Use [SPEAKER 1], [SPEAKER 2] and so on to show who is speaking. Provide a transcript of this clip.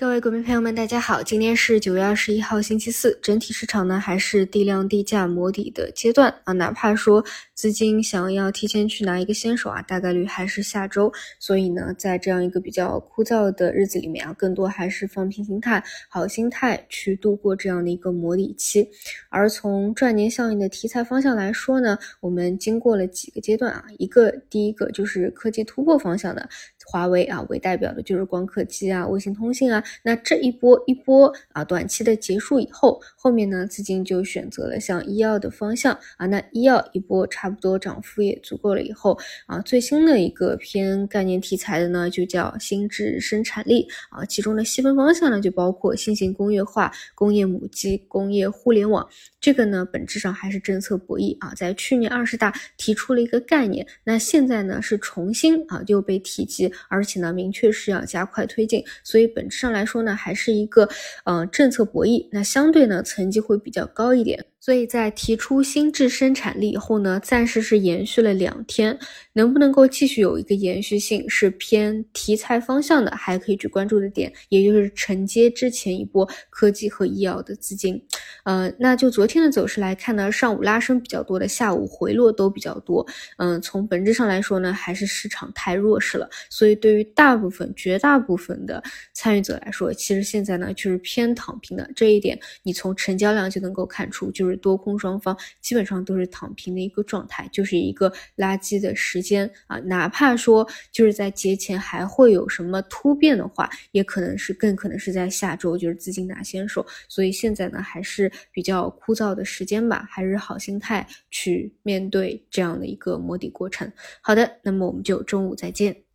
[SPEAKER 1] 各位股民朋友们，大家好，今天是九月二十一号，星期四，整体市场呢还是低量低价磨底的阶段啊，哪怕说资金想要提前去拿一个先手啊，大概率还是下周。所以呢，在这样一个比较枯燥的日子里面啊，更多还是放平心态、好心态去度过这样的一个磨底期。而从赚年效应的题材方向来说呢，我们经过了几个阶段啊，一个第一个就是科技突破方向的。华为啊为代表的就是光刻机啊、卫星通信啊，那这一波一波啊短期的结束以后，后面呢资金就选择了像医药的方向啊，那医药一波差不多涨幅也足够了以后啊，最新的一个偏概念题材的呢就叫新质生产力啊，其中的细分方向呢就包括新型工业化、工业母机、工业互联网，这个呢本质上还是政策博弈啊，在去年二十大提出了一个概念，那现在呢是重新啊又被提及。而且呢，明确是要加快推进，所以本质上来来说呢，还是一个呃政策博弈，那相对呢层级会比较高一点。所以在提出新质生产力以后呢，暂时是延续了两天，能不能够继续有一个延续性，是偏题材方向的，还可以去关注的点，也就是承接之前一波科技和医药的资金。呃，那就昨天的走势来看呢，上午拉升比较多的，下午回落都比较多。嗯，从本质上来说呢，还是市场太弱势了。所以对于大部分、绝大部分的参与者来说，其实现在呢就是偏躺平的。这一点你从成交量就能够看出，就是。多空双方基本上都是躺平的一个状态，就是一个垃圾的时间啊。哪怕说就是在节前还会有什么突变的话，也可能是更可能是在下周，就是资金拿先手。所以现在呢还是比较枯燥的时间吧，还是好心态去面对这样的一个摸底过程。好的，那么我们就中午再见。